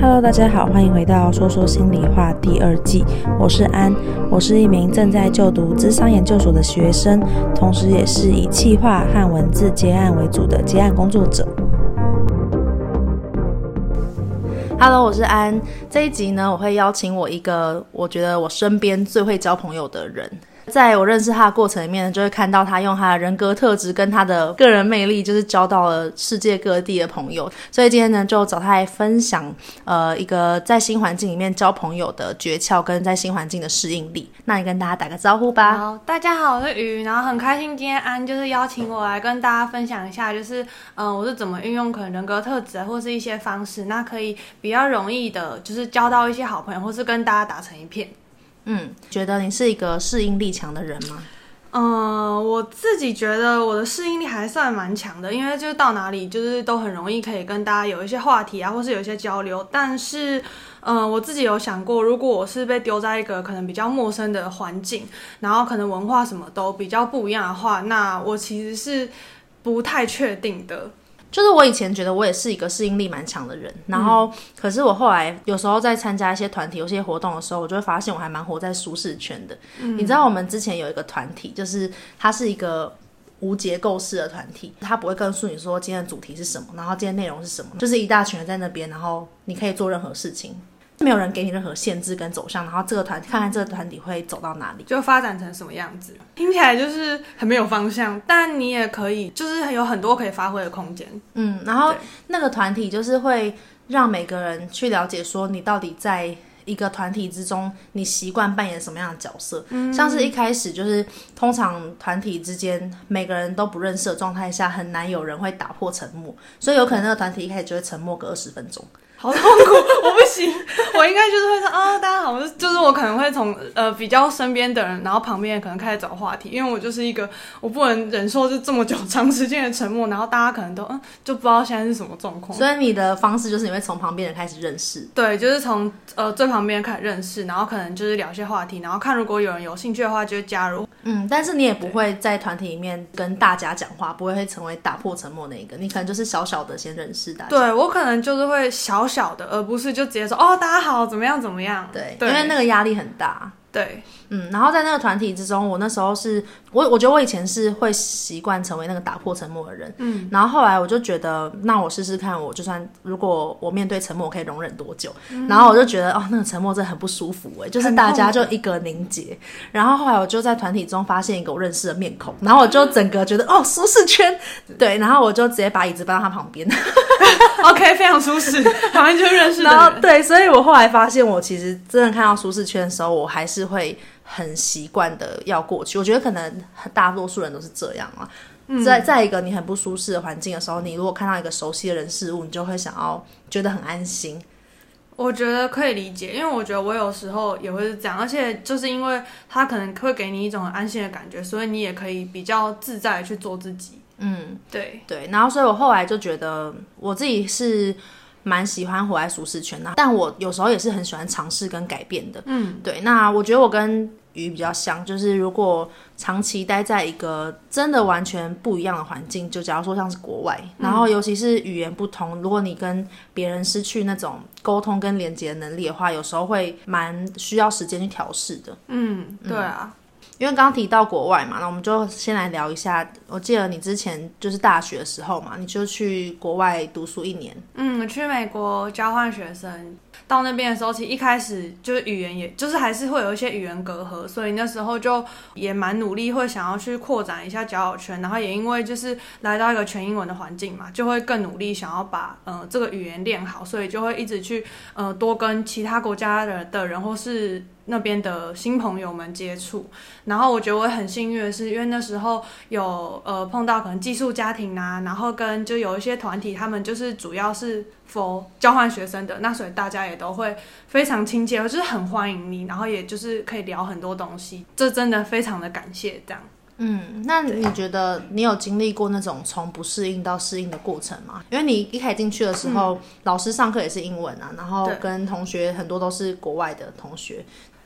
Hello，大家好，欢迎回到说说心里话第二季。我是安，我是一名正在就读咨商研究所的学生，同时也是以企划和文字接案为主的接案工作者。Hello，我是安。这一集呢，我会邀请我一个我觉得我身边最会交朋友的人。在我认识他的过程里面，就会看到他用他的人格特质跟他的个人魅力，就是交到了世界各地的朋友。所以今天呢，就找他来分享，呃，一个在新环境里面交朋友的诀窍，跟在新环境的适应力。那你跟大家打个招呼吧。好，大家好，我是鱼，然后很开心今天安就是邀请我来跟大家分享一下，就是嗯、我是怎么运用可能人格特质或是一些方式，那可以比较容易的，就是交到一些好朋友，或是跟大家打成一片。嗯，觉得你是一个适应力强的人吗？嗯、呃，我自己觉得我的适应力还算蛮强的，因为就是到哪里就是都很容易可以跟大家有一些话题啊，或是有一些交流。但是，嗯、我自己有想过，如果我是被丢在一个可能比较陌生的环境，然后可能文化什么都比较不一样的话，那我其实是不太确定的。就是我以前觉得我也是一个适应力蛮强的人，然后可是我后来有时候在参加一些团体、有些活动的时候，我就会发现我还蛮活在舒适圈的。嗯。你知道我们之前有一个团体，就是它是一个无结构式的团体，他不会告诉你说今天的主题是什么，然后今天内容是什么，就是一大群人在那边，然后你可以做任何事情。没有人给你任何限制跟走向，然后这个团看看这个团体会走到哪里，就发展成什么样子。听起来就是很没有方向，但你也可以，就是有很多可以发挥的空间。嗯，然后那个团体就是会让每个人去了解说，你到底在一个团体之中，你习惯扮演什么样的角色。嗯，像是一开始就是通常团体之间每个人都不认识的状态下，很难有人会打破沉默，所以有可能那个团体一开始就会沉默个二十分钟。好痛苦，我不行，我应该就是会说啊、哦，大家好，就是我可能会从呃比较身边的人，然后旁边可能开始找话题，因为我就是一个我不能忍受就这么久长时间的沉默，然后大家可能都嗯就不知道现在是什么状况。所以你的方式就是你会从旁边人开始认识，对，就是从呃最旁边开始认识，然后可能就是聊一些话题，然后看如果有人有兴趣的话就会加入。嗯，但是你也不会在团体里面跟大家讲话，不会会成为打破沉默那一个，你可能就是小小的先认识大家。对，我可能就是会小小的，而不是就直接说哦，大家好，怎么样怎么样？对，对，因为那个压力很大。对，嗯，然后在那个团体之中，我那时候是我，我觉得我以前是会习惯成为那个打破沉默的人，嗯，然后后来我就觉得，那我试试看，我就算如果我面对沉默，我可以容忍多久？嗯、然后我就觉得，哦，那个沉默真的很不舒服，哎，就是大家就一个凝结。然后后来我就在团体中发现一个我认识的面孔，然后我就整个觉得，哦，舒适圈，对，然后我就直接把椅子搬到他旁边 OK，非常舒适，好像就认识的。然后对，所以我后来发现，我其实真的看到舒适圈的时候，我还是。会很习惯的要过去，我觉得可能大多数人都是这样啊。嗯、在在一个你很不舒适的环境的时候，你如果看到一个熟悉的人事物，你就会想要觉得很安心。我觉得可以理解，因为我觉得我有时候也会是这样，而且就是因为他可能会给你一种很安心的感觉，所以你也可以比较自在的去做自己。嗯，对对。然后，所以我后来就觉得我自己是。蛮喜欢活在舒适圈的，但我有时候也是很喜欢尝试跟改变的。嗯，对。那我觉得我跟鱼比较像，就是如果长期待在一个真的完全不一样的环境，就假如说像是国外，然后尤其是语言不通，如果你跟别人失去那种沟通跟连接的能力的话，有时候会蛮需要时间去调试的。嗯，对啊。因为刚提到国外嘛，那我们就先来聊一下。我记得你之前就是大学的时候嘛，你就去国外读书一年。嗯，去美国交换学生。到那边的时候，其实一开始就是语言，也就是还是会有一些语言隔阂，所以那时候就也蛮努力，会想要去扩展一下交友圈。然后也因为就是来到一个全英文的环境嘛，就会更努力想要把呃这个语言练好，所以就会一直去呃多跟其他国家的的人或是那边的新朋友们接触。然后我觉得我很幸运的是，因为那时候有呃碰到可能寄宿家庭啊，然后跟就有一些团体，他们就是主要是 for 交换学生的，那所以大家也都会非常亲切，就是很欢迎你，然后也就是可以聊很多东西，这真的非常的感谢这样。嗯，那你觉得你有经历过那种从不适应到适应的过程吗？因为你一开始进去的时候，嗯、老师上课也是英文啊，然后跟同学很多都是国外的同学。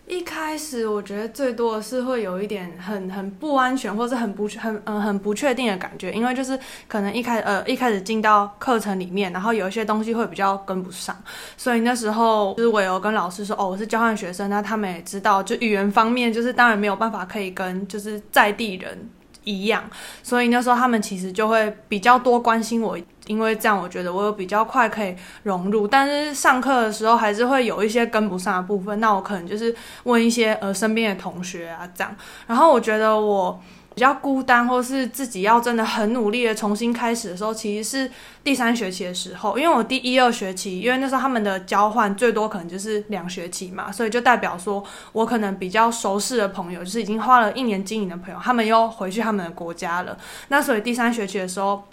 一开始我觉得最多的是会有一点很很不安全，或是很不很嗯、很不确定的感觉，因为就是可能一开呃一开始进到课程里面，然后有一些东西会比较跟不上，所以那时候就是我有跟老师说，哦，我是交换学生，那他们也知道，就语言方面就是当然没有办法可以跟就是在地人一样，所以那时候他们其实就会比较多关心我。因为这样，我觉得我有比较快可以融入，但是上课的时候还是会有一些跟不上的部分。那我可能就是问一些呃身边的同学啊这样。然后我觉得我比较孤单，或是自己要真的很努力的重新开始的时候，其实是第三学期的时候。因为我第一二学期，因为那时候他们的交换最多可能就是两学期嘛，所以就代表说我可能比较熟识的朋友，就是已经花了一年经营的朋友，他们又回去他们的国家了。那所以第三学期的时候。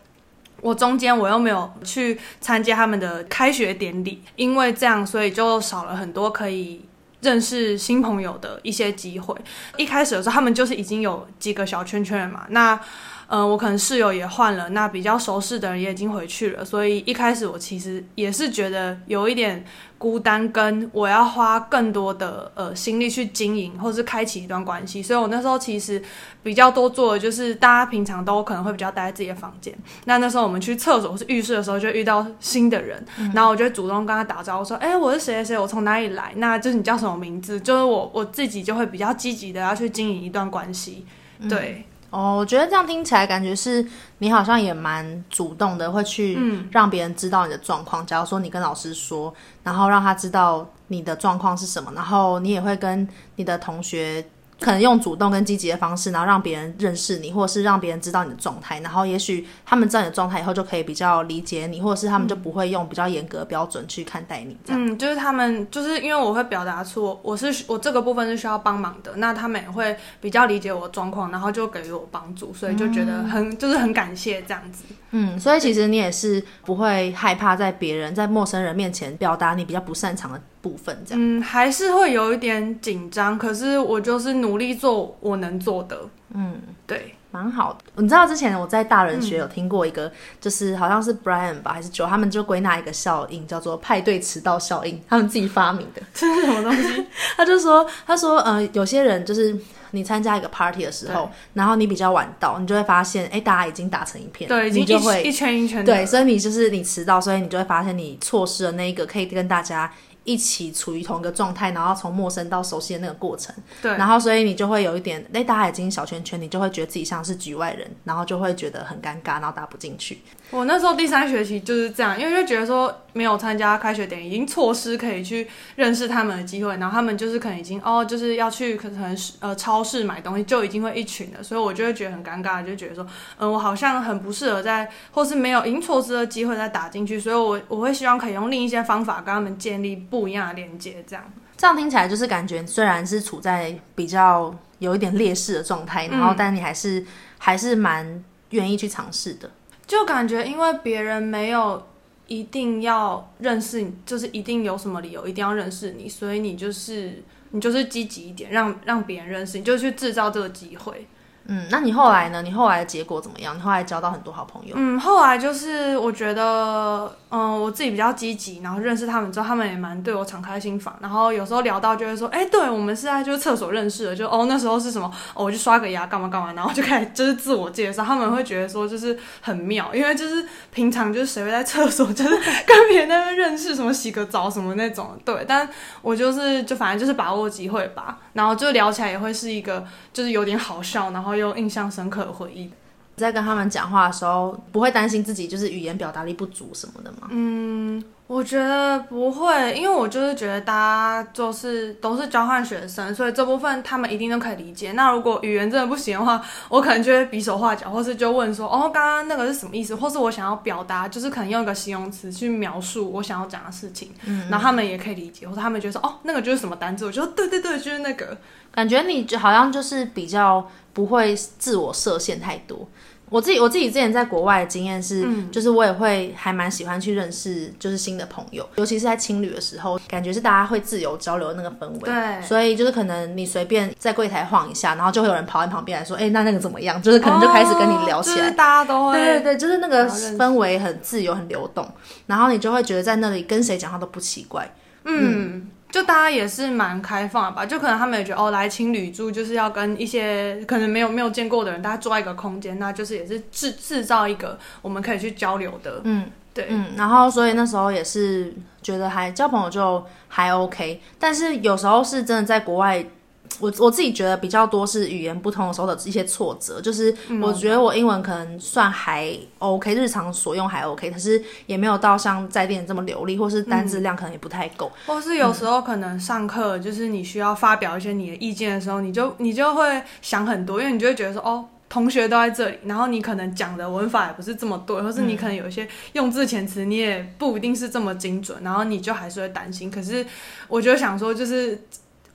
我中间我又没有去参加他们的开学典礼，因为这样，所以就少了很多可以认识新朋友的一些机会。一开始的时候，他们就是已经有几个小圈圈了嘛，那。嗯、呃，我可能室友也换了，那比较熟识的人也已经回去了，所以一开始我其实也是觉得有一点孤单，跟我要花更多的呃心力去经营或是开启一段关系，所以我那时候其实比较多做的就是，大家平常都可能会比较待在自己的房间，那那时候我们去厕所或是浴室的时候，就遇到新的人，嗯、然后我就主动跟他打招呼说，哎、欸，我是谁谁谁，我从哪里来，那就是你叫什么名字，就是我我自己就会比较积极的要去经营一段关系，对。嗯哦，我觉得这样听起来感觉是你好像也蛮主动的，会去让别人知道你的状况。嗯。假如说你跟老师说，然后让他知道你的状况是什么，然后你也会跟你的同学。可能用主动跟积极的方式，然后让别人认识你，或者是让别人知道你的状态，然后也许他们知道你的状态以后，就可以比较理解你，或者是他们就不会用比较严格的标准去看待你。这样，嗯，就是他们就是因为我会表达出我是我这个部分是需要帮忙的，那他们也会比较理解我的状况，然后就给予我帮助，所以就觉得很、嗯、就是很感谢这样子。嗯，所以其实你也是不会害怕在别人在陌生人面前表达你比较不擅长的部分，这样。嗯，还是会有一点紧张，可是我就是努力做我能做的。嗯，对，蛮好的。你知道之前我在大人学有听过一个，嗯、就是好像是 Brian 吧还是 Joe，他们就归纳一个效应，叫做派对迟到效应，他们自己发明的。这是什么东西？他就说，他说，呃，有些人就是。你参加一个 party 的时候，然后你比较晚到，你就会发现，哎，大家已经打成一片，对，你就会一圈一圈的，对，所以你就是你迟到，所以你就会发现你错失了那一个可以跟大家一起处于同一个状态，然后从陌生到熟悉的那个过程，对，然后所以你就会有一点，哎，大家已经小圈圈，你就会觉得自己像是局外人，然后就会觉得很尴尬，然后打不进去。我那时候第三学期就是这样，因为就觉得说没有参加开学典礼，已经错失可以去认识他们的机会，然后他们就是可能已经哦，就是要去可能呃超市买东西，就已经会一群了，所以我就会觉得很尴尬，就觉得说，嗯，我好像很不适合在，或是没有已经错失的机会再打进去，所以我我会希望可以用另一些方法跟他们建立不一样的连接，这样。这样听起来就是感觉虽然是处在比较有一点劣势的状态，然后但你还是、嗯、还是蛮愿意去尝试的。就感觉，因为别人没有一定要认识你，就是一定有什么理由一定要认识你，所以你就是你就是积极一点，让让别人认识你，就去制造这个机会。嗯，那你后来呢？你后来的结果怎么样？你后来交到很多好朋友。嗯，后来就是我觉得，嗯，我自己比较积极，然后认识他们之后，他们也蛮对我敞开心房。然后有时候聊到就会说，哎、对，我们是在就是厕所认识的，就哦那时候是什么，哦我就刷个牙干嘛干嘛，然后就开始就是自我介绍。他们会觉得说就是很妙，因为就是平常就是谁会在厕所就是跟别人那边认识什么洗个澡什么那种，对。但我就是就反正就是把握机会吧，然后就聊起来也会是一个就是有点好笑，然后。有印象深刻的回忆，在跟他们讲话的时候，不会担心自己就是语言表达力不足什么的吗？嗯，我觉得不会，因为我就是觉得大家就是都是交换学生，所以这部分他们一定都可以理解。那如果语言真的不行的话，我可能就会比手画脚，或是就问说：“哦，刚刚那个是什么意思？”或是我想要表达，就是可能用一个形容词去描述我想要讲的事情，嗯，然后他们也可以理解，或者他们觉得说：“哦，那个就是什么单字？”我觉得对对对，就是那个。感觉你就好像就是比较不会自我设限太多。我自己我自己之前在国外的经验是，嗯，就是我也会还蛮喜欢去认识就是新的朋友，尤其是在青旅的时候，感觉是大家会自由交流的那个氛围。对，所以就是可能你随便在柜台晃一下，然后就会有人跑在旁边来说，哎、欸，那那个怎么样？就是可能就开始跟你聊起来。哦就是、大家都会。对对对，就是那个氛围很自由、很流动，然后你就会觉得在那里跟谁讲话都不奇怪。嗯。嗯就大家也是蛮开放的吧，就可能他们也觉得哦，来青旅住就是要跟一些可能没有没有见过的人，大家坐在一个空间，那就是也是制制造一个我们可以去交流的，嗯，对，嗯，然后所以那时候也是觉得还交朋友就还 OK，但是有时候是真的在国外。我我自己觉得比较多是语言不通的时候的一些挫折，就是我觉得我英文可能算还 OK，日常所用还 OK，可是也没有到像在店这么流利，或是单字量可能也不太够，或是有时候可能上课就是你需要发表一些你的意见的时候，你就你就会想很多，因为你就会觉得说哦，同学都在这里，然后你可能讲的文法也不是这么对，或是你可能有一些用字遣词你也不一定是这么精准，然后你就还是会担心。可是我就想说就是。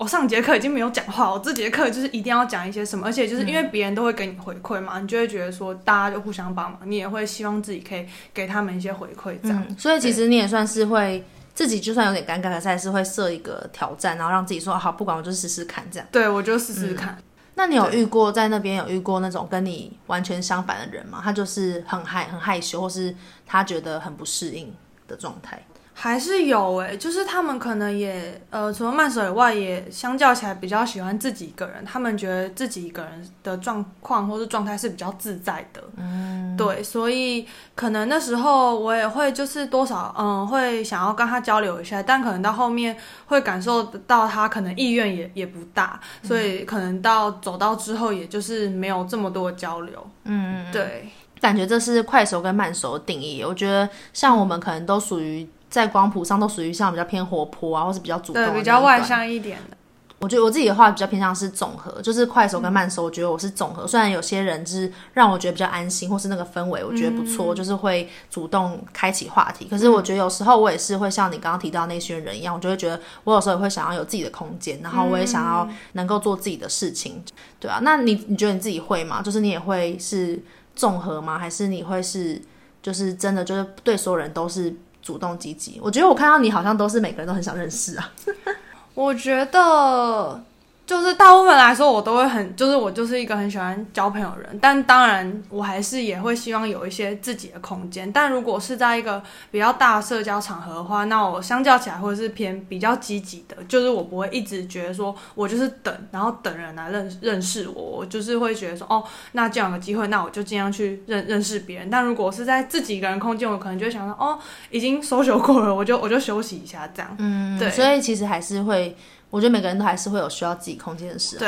我上节课已经没有讲话，我这节课就是一定要讲一些什么，而且就是因为别人都会给你回馈嘛，嗯、你就会觉得说大家就互相帮忙，你也会希望自己可以给他们一些回馈，这样、嗯。所以其实你也算是会自己就算有点尴尬，可是还是会设一个挑战，然后让自己说好，不管我就试试看这样。对，我就试试看、嗯。那你有遇过在那边有遇过那种跟你完全相反的人吗？他就是很害很害羞，或是他觉得很不适应的状态？还是有诶、欸，就是他们可能也呃，除了慢手以外，也相较起来比较喜欢自己一个人。他们觉得自己一个人的状况或是状态是比较自在的。嗯，对，所以可能那时候我也会就是多少嗯，会想要跟他交流一下，但可能到后面会感受到他可能意愿也也不大，所以可能到走到之后，也就是没有这么多的交流。嗯，对，感觉这是快手跟慢手的定义。我觉得像我们可能都属于。在光谱上都属于像比较偏活泼啊，或是比较主动，对，比较外向一点的。我觉得我自己的话比较偏向是总和，就是快手跟慢手，我觉得我是总和。嗯、虽然有些人就是让我觉得比较安心，或是那个氛围我觉得不错，嗯、就是会主动开启话题。可是我觉得有时候我也是会像你刚刚提到那些人一样，我就会觉得我有时候也会想要有自己的空间，然后我也想要能够做自己的事情，对啊。那你你觉得你自己会吗？就是你也会是综合吗？还是你会是就是真的就是对所有人都是？主动积极，我觉得我看到你好像都是每个人都很想认识啊。我觉得。就是大部分来说，我都会很，就是我就是一个很喜欢交朋友的人，但当然我还是也会希望有一些自己的空间。但如果是在一个比较大的社交场合的话，那我相较起来会是偏比较积极的，就是我不会一直觉得说我就是等，然后等人来认认识我，我就是会觉得说哦，那这样有个机会，那我就尽量去认认识别人。但如果是在自己一个人空间，我可能就会想说哦，已经 social 过了，我就我就休息一下这样。嗯，对，所以其实还是会。我觉得每个人都还是会有需要自己空间的时候。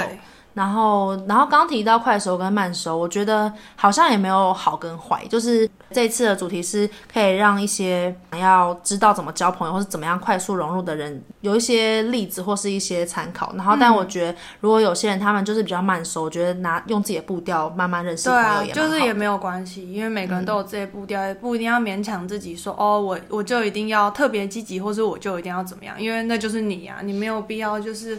然后，然后刚提到快熟跟慢熟，我觉得好像也没有好跟坏。就是这次的主题是可以让一些想要知道怎么交朋友或是怎么样快速融入的人有一些例子或是一些参考。然后，但我觉得如果有些人他们就是比较慢熟，我觉得拿用自己的步调慢慢认识朋友也对啊，就是也没有关系，因为每个人都有自己的步调，也不一定要勉强自己说哦，我我就一定要特别积极，或是我就一定要怎么样，因为那就是你啊，你没有必要就是。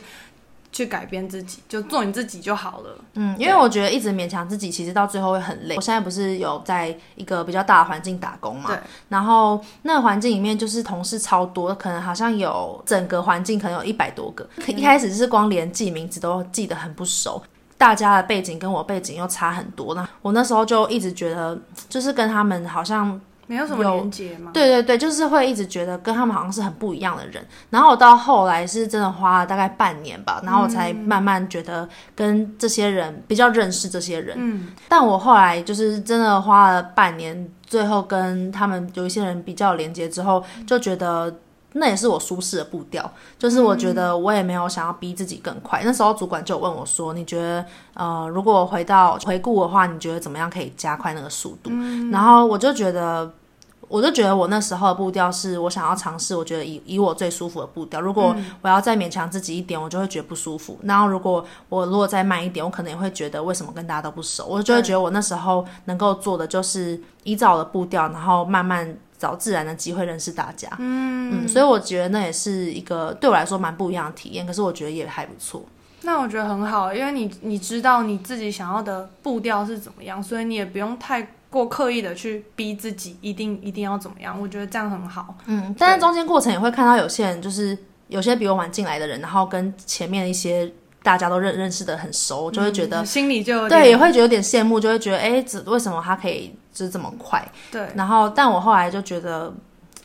去改变自己，就做你自己就好了。嗯，因为我觉得一直勉强自己，其实到最后会很累。我现在不是有在一个比较大的环境打工嘛？然后那个环境里面就是同事超多，可能好像有整个环境可能有一百多个。嗯。一开始是光连记名字都记得很不熟，大家的背景跟我背景又差很多。那我那时候就一直觉得，就是跟他们好像。没有什么连接吗？对对对，就是会一直觉得跟他们好像是很不一样的人。然后我到后来是真的花了大概半年吧，然后我才慢慢觉得跟这些人比较认识这些人。嗯，但我后来就是真的花了半年，最后跟他们有一些人比较连接之后，就觉得那也是我舒适的步调。就是我觉得我也没有想要逼自己更快。那时候主管就问我说：“你觉得呃，如果回到回顾的话，你觉得怎么样可以加快那个速度？”然后我就觉得。我就觉得我那时候的步调是我想要尝试，我觉得以以我最舒服的步调。如果我要再勉强自己一点，我就会觉得不舒服。然后如果我如果再慢一点，我可能也会觉得为什么跟大家都不熟。我就会觉得我那时候能够做的就是依照我的步调，然后慢慢找自然的机会认识大家。嗯嗯，所以我觉得那也是一个对我来说蛮不一样的体验。可是我觉得也还不错。那我觉得很好，因为你你知道你自己想要的步调是怎么样，所以你也不用太。过刻意的去逼自己，一定一定要怎么样？我觉得这样很好。嗯，但是中间过程也会看到有些人，就是有些比我晚进来的人，然后跟前面一些大家都认认识的很熟，就会觉得、嗯、心里就对，也会觉得有点羡慕，就会觉得哎，为什么他可以就是这么快？对。然后，但我后来就觉得，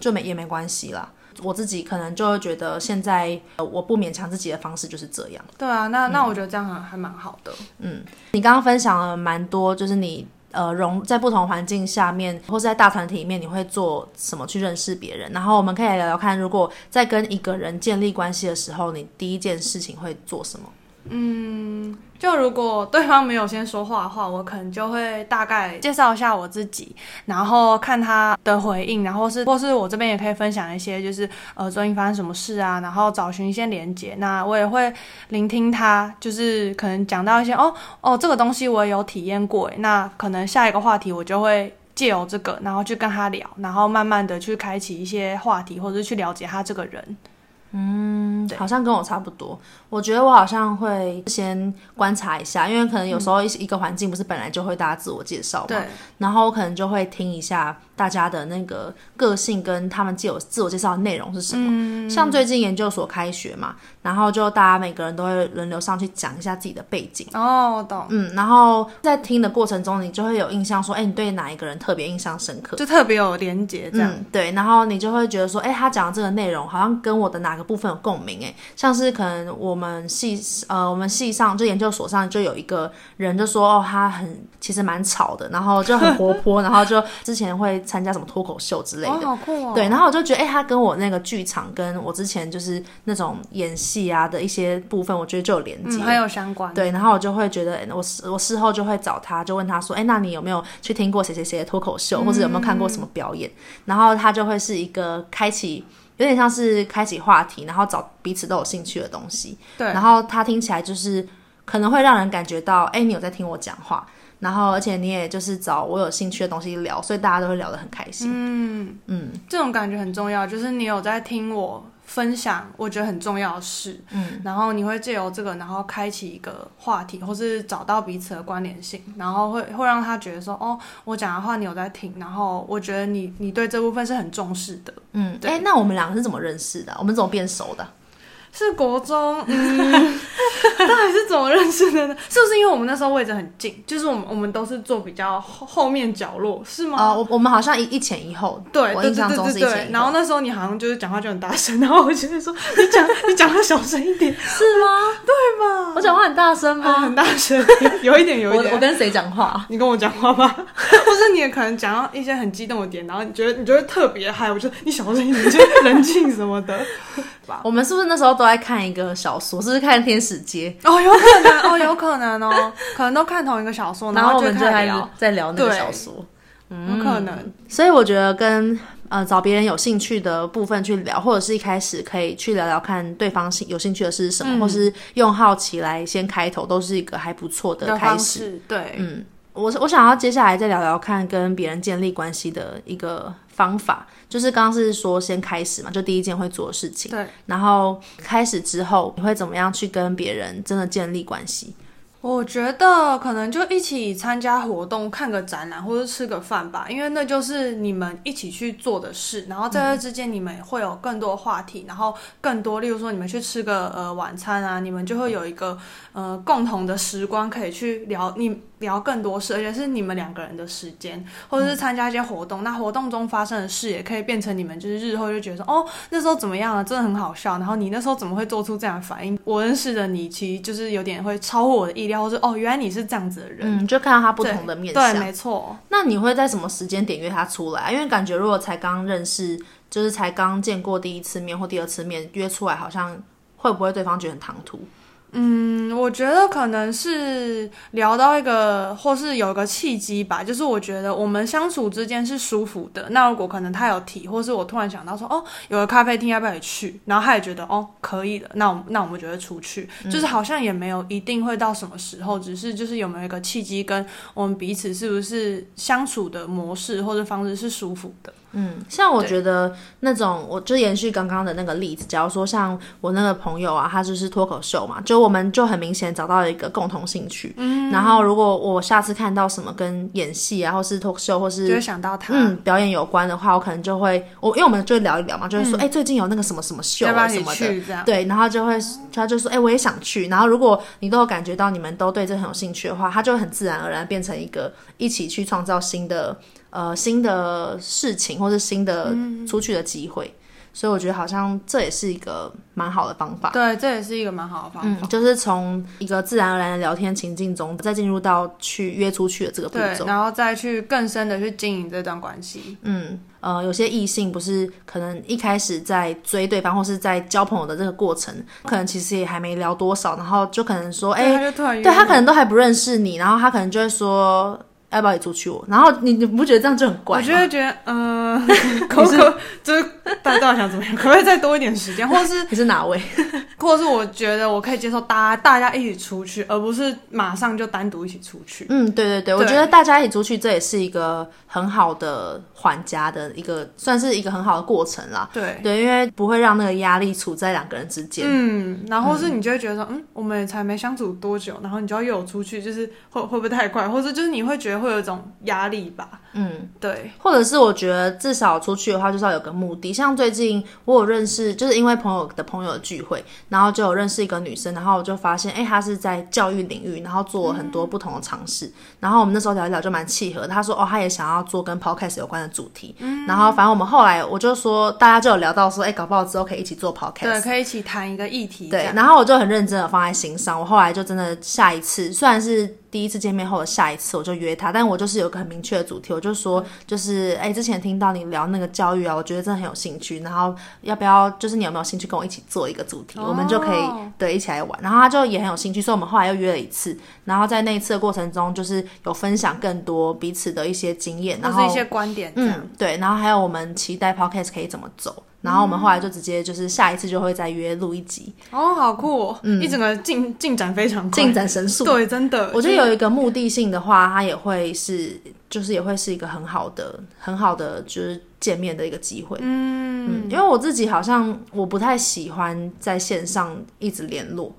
就没也没关系啦。我自己可能就会觉得现在我不勉强自己的方式就是这样。对啊，那那我觉得这样还还蛮好的。嗯，你刚刚分享了蛮多，就是你呃融在不同环境下面，或是在大团体里面，你会做什么去认识别人？然后我们可以来聊聊看，如果在跟一个人建立关系的时候，你第一件事情会做什么？嗯，就如果对方没有先说话的话，我可能就会大概介绍一下我自己，然后看他的回应，然后是或是我这边也可以分享一些，就是呃最近发生什么事啊，然后找寻一些连接。那我也会聆听他，就是可能讲到一些哦哦这个东西我也有体验过，那可能下一个话题我就会借由这个，然后去跟他聊，然后慢慢的去开启一些话题，或者是去了解他这个人。嗯，好像跟我差不多。我觉得我好像会先观察一下，因为可能有时候一一个环境不是本来就会大家自我介绍嘛，对。然后我可能就会听一下大家的那个个性跟他们自我自我介绍的内容是什么。嗯。像最近研究所开学嘛，然后就大家每个人都会轮流上去讲一下自己的背景。哦，我懂。嗯，然后在听的过程中，你就会有印象说，哎，你对哪一个人特别印象深刻？就特别有连结这样。嗯，对。然后你就会觉得说，哎，他讲的这个内容好像跟我的哪个部分有共鸣？哎，像是可能我们系呃，我们系上就研究所上就有一个人就说，哦，他很其实蛮吵的，然后就很活泼，然后就之前会参加什么脱口秀之类的，哦，好酷哦。对，然后我就觉得，哎，他跟我那个剧场跟我之前就是那种演戏啊的一些部分，我觉得就有连接，嗯，很有相关。对，然后我就会觉得，我我事后就会找他，就问他说，哎，那你有没有去听过谁谁谁的脱口秀，或者有没有看过什么表演？嗯，然后他就会是一个开启。有点像是开启话题，然后找彼此都有兴趣的东西。对，然后他听起来就是可能会让人感觉到，哎，你有在听我讲话，然后而且你也就是找我有兴趣的东西聊，所以大家都会聊得很开心。嗯嗯，这种感觉很重要，就是你有在听我分享我觉得很重要的事，嗯，然后你会借由这个，然后开启一个话题，或是找到彼此的关联性，然后会会让他觉得说，哦，我讲的话你有在听，然后我觉得你你对这部分是很重视的，嗯，哎，那我们两个是怎么认识的？我们怎么变熟的？是国中，嗯，到底是怎么认识的呢？是不是因为我们那时候位置很近？就是我们我们都是坐比较后后面角落，是吗？哦，我我们好像一一前一后，对，我印象中是一前然后那时候你好像就是讲话就很大声，然后我就会说你讲你讲话小声一点，是吗？对吧？我讲话很大声吗？很大声，有一点有一点。我，我跟谁讲话？你跟我讲话吧，或是你也可能讲到一些很激动的点，然后你觉得你觉得特别嗨，我就你小声一点，就冷静什么的。我们是不是那时候都在看一个小说？是不是看《天使街》？哦，有可能哦，有可能哦，可能都看同一个小说，然后，我们就在聊。在聊那个小说，嗯，有可能。所以我觉得跟呃找别人有兴趣的部分去聊，或者是一开始可以去聊聊看对方兴有兴趣的是什么，嗯、或是用好奇来先开头，都是一个还不错的开始。对，嗯，我我想要接下来再聊聊看跟别人建立关系的一个方法。就是刚刚是说先开始嘛，就第一件会做的事情。对，然后开始之后，你会怎么样去跟别人真的建立关系？我觉得可能就一起参加活动、看个展览或者吃个饭吧，因为那就是你们一起去做的事。然后在这之间，你们会有更多话题，嗯、然后更多，例如说你们去吃个呃晚餐啊，你们就会有一个呃共同的时光可以去聊，你聊更多事，而且是你们两个人的时间，或者是参加一些活动。嗯、那活动中发生的事也可以变成你们就是日后就觉得说哦，那时候怎么样啊，真的很好笑。然后你那时候怎么会做出这样的反应？我认识的你其实就是有点会超乎我的意料。或是哦，原来你是这样子的人，嗯，就看到他不同的面相，对，没错。那你会在什么时间点约他出来？因为感觉如果才刚认识，就是才刚见过第一次面或第二次面，约出来好像会不会对方觉得很唐突？嗯，我觉得可能是聊到一个，或是有一个契机吧。就是我觉得我们相处之间是舒服的。那如果可能他有提，或是我突然想到说，哦，有个咖啡厅要不要也去？然后他也觉得哦可以的，那我那我们就会出去。嗯、就是好像也没有一定会到什么时候，只是就是有没有一个契机，跟我们彼此是不是相处的模式或者方式是舒服的。嗯，像我觉得那种，我就延续刚刚的那个例子，假如说像我那个朋友啊，他就是脱口秀嘛，就我们就很明显找到了一个共同兴趣。嗯，然后如果我下次看到什么跟演戏啊，或是脱口秀，或是就会想到他，嗯，表演有关的话，我可能就会我，因为我们就会聊一聊嘛，就是说，哎、嗯欸，最近有那个什么什么秀啊什么的，对，然后就会他就说，哎、欸，我也想去。然后如果你都有感觉到你们都对这很有兴趣的话，他就很自然而然变成一个一起去创造新的。呃新的事情或是新的出去的机会。嗯所以我觉得好像这也是一个蛮好的方法。对，这也是一个蛮好的方法。嗯，就是从一个自然而然的聊天情境中，再进入到去约出去的这个步骤，然后再去更深的去经营这段关系。嗯，呃，有些异性不是可能一开始在追对方或是在交朋友的这个过程，可能其实也还没聊多少，然后就可能说，哎，对，他可能都还不认识你，然后他可能就会说。要不要一起出去我？然后你你不觉得这样就很怪？我就会觉得，嗯、呃，可不可就是大家到底想怎么样？可不可以再多一点时间？或者是你是哪位？或者是我觉得我可以接受大家大家一起出去，而不是马上就单独一起出去。嗯，对对对，对我觉得大家一起出去，这也是一个很好的缓颊的一个，算是一个很好的过程啦。对对，因为不会让那个压力处在两个人之间。嗯，然后是你就会觉得说，嗯，嗯，我们也才没相处多久，然后你就要约我出去，就是会会不会太快？或者就是你会觉得。会有一种压力吧，嗯，对，或者是我觉得至少出去的话，就是要有个目的。像最近我有认识，就是因为朋友的朋友的聚会，然后就有认识一个女生，然后我就发现，哎、欸，她是在教育领域，然后做了很多不同的尝试。嗯、然后我们那时候聊一聊就蛮契合。他说，哦，他也想要做跟 podcast 有关的主题。嗯，然后反正我们后来我就说，大家就有聊到说，哎、欸，搞不好之后可以一起做 podcast，对，可以一起谈一个议题。对，然后我就很认真的放在心上。我后来就真的下一次，虽然是。第一次见面后的下一次，我就约他，但我就是有个很明确的主题，我就说，就是哎、欸，之前听到你聊那个教育啊，我觉得真的很有兴趣，然后要不要，就是你有没有兴趣跟我一起做一个主题，哦、我们就可以对一起来玩。然后他就也很有兴趣，所以我们后来又约了一次，然后在那一次的过程中，就是有分享更多彼此的一些经验，然后一些观点，嗯，对，然后还有我们期待 Podcast 可以怎么走。然后我们后来就直接就是下一次就会再约录一集哦，好酷哦，嗯，一整个进进展非常快，进展神速，对，真的。我觉得有一个目的性的话，它也会是，就是也会是一个很好的、很好的就是见面的一个机会，嗯嗯，因为我自己好像我不太喜欢在线上一直联络。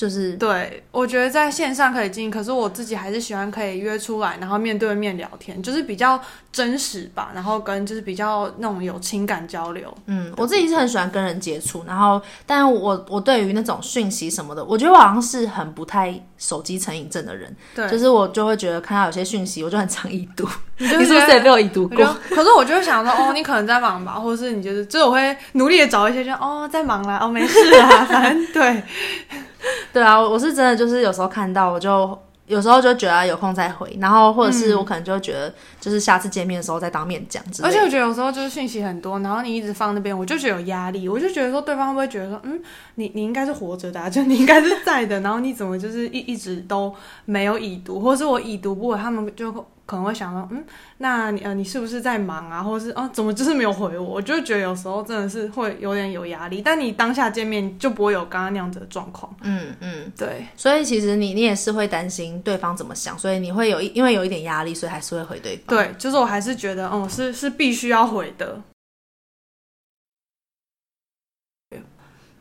就是对，我觉得在线上可以进，可是我自己还是喜欢可以约出来，然后面对面聊天，就是比较真实吧，然后跟就是比较那种有情感交流。嗯，我自己是很喜欢跟人接触，然后，但我我对于那种讯息什么的，我觉得我好像是很不太手机成瘾症的人。对，就是我就会觉得看到有些讯息，我就很常已读。你，你是不是也被我已读过？可是我就会想说，哦，你可能在忙吧，或者是你就是，就我会努力的找一些，就哦，在忙啦，哦，没事啦，反正对。对啊，我是真的，就是有时候看到，我就有时候就觉得有空再回，然后或者是我可能就觉得，就是下次见面的时候再当面讲。而且我觉得有时候就是讯息很多，然后你一直放那边，我就觉得有压力，我就觉得说对方会不会觉得说，嗯，你你应该是活着的啊，就你应该是在的，然后你怎么就是一一直都没有已读，或者是我已读不回，他们就。可能会想到，嗯，那你呃，你是不是在忙啊，或者是哦，怎么就是没有回我？我就觉得有时候真的是会有点有压力。但你当下见面就不会有刚刚那样子的状况。嗯嗯，对。所以其实你你也是会担心对方怎么想，所以你会有因为有一点压力，所以还是会回对方。对，就是我还是觉得，哦、嗯，是是必须要回的。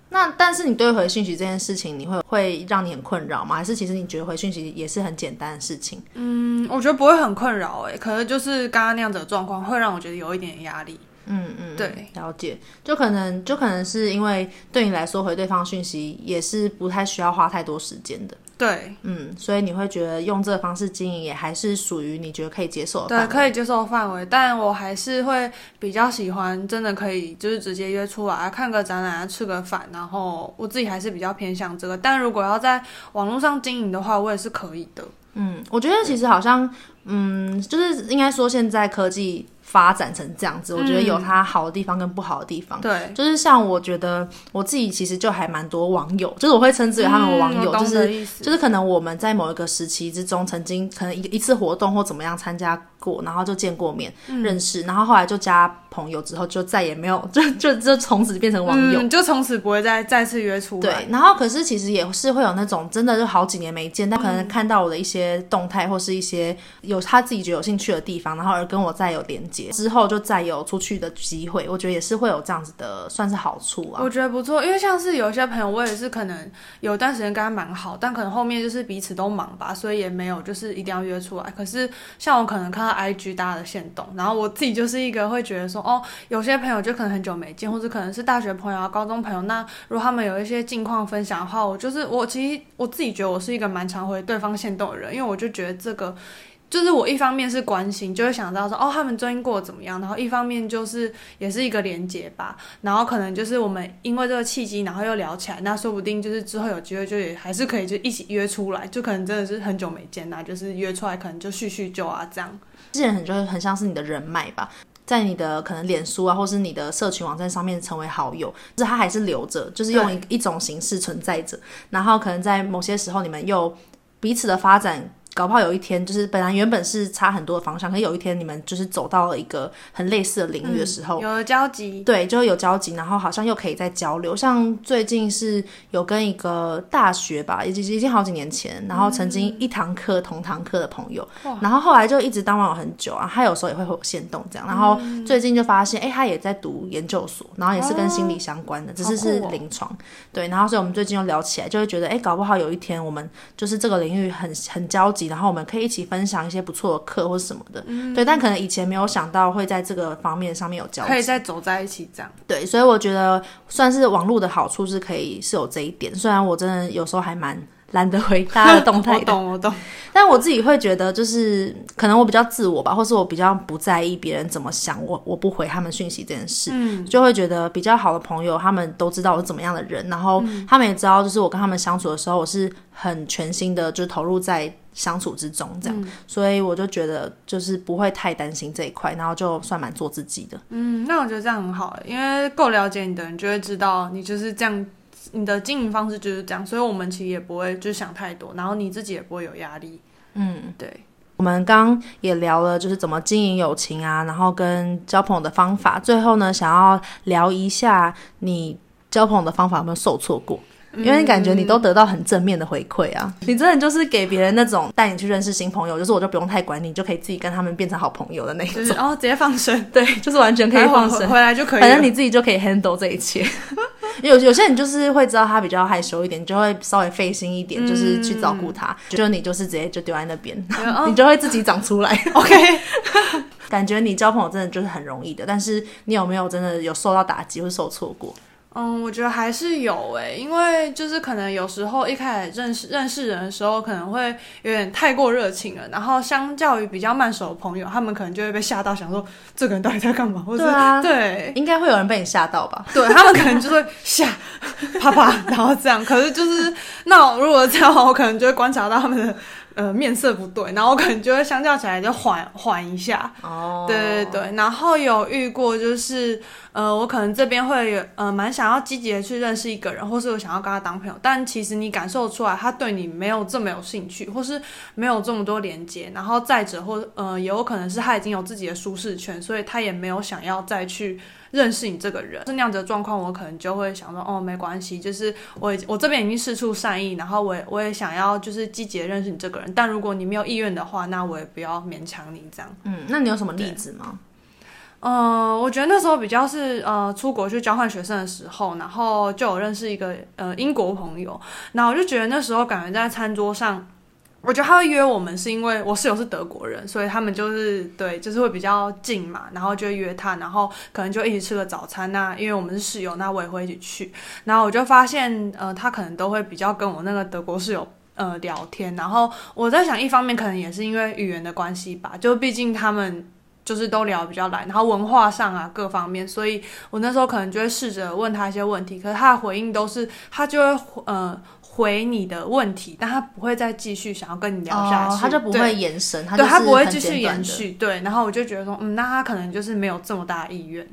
那但是你对回讯息这件事情，你会会让你很困扰吗？还是其实你觉得回讯息也是很简单的事情？嗯，我觉得不会很困扰诶，可能就是刚刚那样子的状况会让我觉得有一点压力。嗯嗯，对，了解。就可能就可能是因为对你来说回对方讯息也是不太需要花太多时间的。对，嗯，所以你会觉得用这个方式经营也还是属于你觉得可以接受。对，可以接受范围，但我还是会比较喜欢真的可以就是直接约出来看个展览、吃个饭，然后我自己还是比较偏向这个。但如果要在网络上经营的话，我也是可以的。嗯，我觉得其实好像，嗯，就是应该说现在科技。发展成这样子，我觉得有它好的地方跟不好的地方。嗯、对，就是像我觉得我自己其实就还蛮多网友，就是我会称之为他们网友，嗯、就是就是可能我们在某一个时期之中，曾经可能一一次活动或怎么样参加过，然后就见过面、嗯、认识，然后后来就加朋友之后，就再也没有，就就就从此变成网友，嗯、就从此不会再再次约出来。对，然后可是其实也是会有那种真的就好几年没见，但可能看到我的一些动态或是一些有他自己觉得有兴趣的地方，然后而跟我再有连接之后，就再。有出去的机会，我觉得也是会有这样子的，算是好处啊。我觉得不错，因为像是有些朋友，我也是可能有段时间跟他蛮好，但可能后面就是彼此都忙吧，所以也没有就是一定要约出来。可是像我可能看到 IG 大家的限动，然后我自己就是一个会觉得说，哦，有些朋友就可能很久没见，或者可能是大学朋友啊、高中朋友，那如果他们有一些近况分享的话，我就是我其实我自己觉得我是一个蛮常回对方限动的人，因为我就觉得这个。就是我一方面是关心，就会想到说哦，他们最近过得怎么样？然后一方面就是也是一个连接吧。然后可能就是我们因为这个契机，然后又聊起来，那说不定就是之后有机会就也还是可以就一起约出来，就可能真的是很久没见呐，就是约出来可能就叙叙旧啊这样。这些很就是很像是你的人脉吧，在你的可能脸书啊，或是你的社群网站上面成为好友，就是他还是留着，就是用一一种形式存在着。然后可能在某些时候，你们又彼此的发展。搞不好有一天，就是本来原本是差很多的方向，可是有一天你们就是走到了一个很类似的领域的时候，嗯、有了交集，对，就会有交集，然后好像又可以再交流。像最近是有跟一个大学吧，已经已经好几年前，然后曾经一堂课同堂课的朋友，嗯、然后后来就一直当网友很久啊。他有时候也会会有限动这样，然后最近就发现，哎、欸，他也在读研究所，然后也是跟心理相关的，哦、只是是临床。对，然后所以我们最近又聊起来，就会觉得，哎、欸，搞不好有一天我们就是这个领域很很交集，然后我们可以一起。分享一些不错的课或什么的，嗯、对，但可能以前没有想到会在这个方面上面有交集，可以再走在一起这样。对，所以我觉得算是网络的好处是可以是有这一点，虽然我真的有时候还蛮。懒得回大家的动态，我懂我懂。但我自己会觉得，就是可能我比较自我吧，或是我比较不在意别人怎么想我，我不回他们讯息这件事，嗯，就会觉得比较好的朋友，他们都知道我怎么样的人，然后他们也知道，就是我跟他们相处的时候，我是很全心的，就投入在相处之中，这样，嗯、所以我就觉得就是不会太担心这一块，然后就算蛮做自己的。嗯，那我觉得这样很好，因为够了解你的人就会知道你就是这样。你的经营方式就是这样，所以我们其实也不会就想太多，然后你自己也不会有压力。嗯，对。我们刚也聊了，就是怎么经营友情啊，然后跟交朋友的方法。最后呢，想要聊一下你交朋友的方法有没有受挫过？因为你感觉你都得到很正面的回馈啊，嗯、你真的就是给别人那种带你去认识新朋友，就是我就不用太管你，你就可以自己跟他们变成好朋友的那种，然后、哦、直接放生，对，就是完全可以放生，回来就可以，反正你自己就可以 handle 这一切。有有些人就是会知道他比较害羞一点，你就会稍微费心一点，就是去照顾他，嗯、就你就是直接就丢在那边，嗯、你就会自己长出来。OK，感觉你交朋友真的就是很容易的，但是你有没有真的有受到打击或受挫过？嗯，我觉得还是有诶、欸，因为就是可能有时候一开始认识认识人的时候，可能会有点太过热情了，然后相较于比较慢熟的朋友，他们可能就会被吓到，想说这个人到底在干嘛？或者对啊，对，应该会有人被你吓到吧？对，他们可能就会吓，啪啪，然后这样。可是就是那如果这样的话，我可能就会观察到他们的。呃，面色不对，然后我可能就会相较起来就缓 缓一下。哦，对对对，然后有遇过就是，呃，我可能这边会有呃蛮想要积极的去认识一个人，或是我想要跟他当朋友，但其实你感受出来他对你没有这么有兴趣，或是没有这么多连接，然后再者或呃也有可能是他已经有自己的舒适圈，所以他也没有想要再去。认识你这个人是那样子的状况，我可能就会想说，哦，没关系，就是我我这边已经释出善意，然后我也我也想要就是积极的认识你这个人，但如果你没有意愿的话，那我也不要勉强你这样。嗯，那你有什么例子吗？嗯、呃，我觉得那时候比较是呃出国去交换学生的时候，然后就有认识一个呃英国朋友，然后我就觉得那时候感觉在餐桌上。我觉得他会约我们，是因为我室友是德国人，所以他们就是对，就是会比较近嘛，然后就会约他，然后可能就一起吃个早餐。那因为我们是室友，那我也会一起去。然后我就发现，呃，他可能都会比较跟我那个德国室友呃聊天。然后我在想，一方面可能也是因为语言的关系吧，就毕竟他们就是都聊比较来，然后文化上啊各方面，所以我那时候可能就会试着问他一些问题，可是他的回应都是他就会呃。回你的问题，但他不会再继续想要跟你聊下去，哦、他就不会延伸，对，他不会继续延续，对。然后我就觉得说，嗯，那他可能就是没有这么大的意愿，